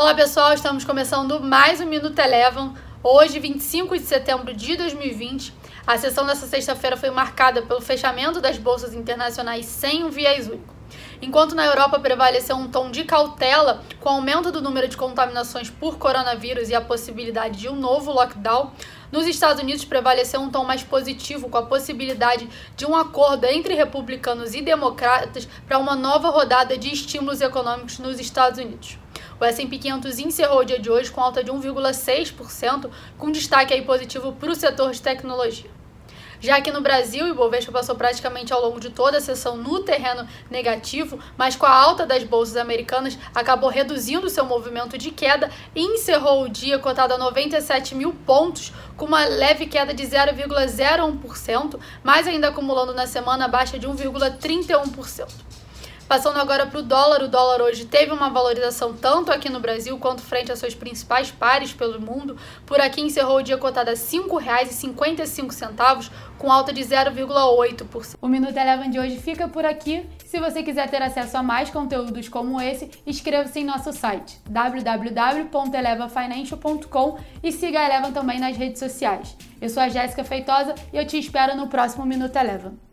Olá pessoal, estamos começando mais um Minuto Elevam. Hoje, 25 de setembro de 2020. A sessão dessa sexta-feira foi marcada pelo fechamento das bolsas internacionais sem um viés único. Enquanto na Europa prevaleceu um tom de cautela com o aumento do número de contaminações por coronavírus e a possibilidade de um novo lockdown, nos Estados Unidos prevaleceu um tom mais positivo com a possibilidade de um acordo entre republicanos e democratas para uma nova rodada de estímulos econômicos nos Estados Unidos. O S&P 500 encerrou o dia de hoje com alta de 1,6%, com destaque aí positivo para o setor de tecnologia. Já aqui no Brasil, o Ibovespa passou praticamente ao longo de toda a sessão no terreno negativo, mas com a alta das bolsas americanas acabou reduzindo seu movimento de queda e encerrou o dia cotado a 97 mil pontos, com uma leve queda de 0,01%, mas ainda acumulando na semana baixa de 1,31%. Passando agora para o dólar, o dólar hoje teve uma valorização tanto aqui no Brasil quanto frente a seus principais pares pelo mundo. Por aqui encerrou o dia cotado a R$ 5,55, com alta de 0,8%. O Minuto Eleven de hoje fica por aqui. Se você quiser ter acesso a mais conteúdos como esse, inscreva-se em nosso site www.elevafinancial.com e siga a Eleven também nas redes sociais. Eu sou a Jéssica Feitosa e eu te espero no próximo Minuto Eleven.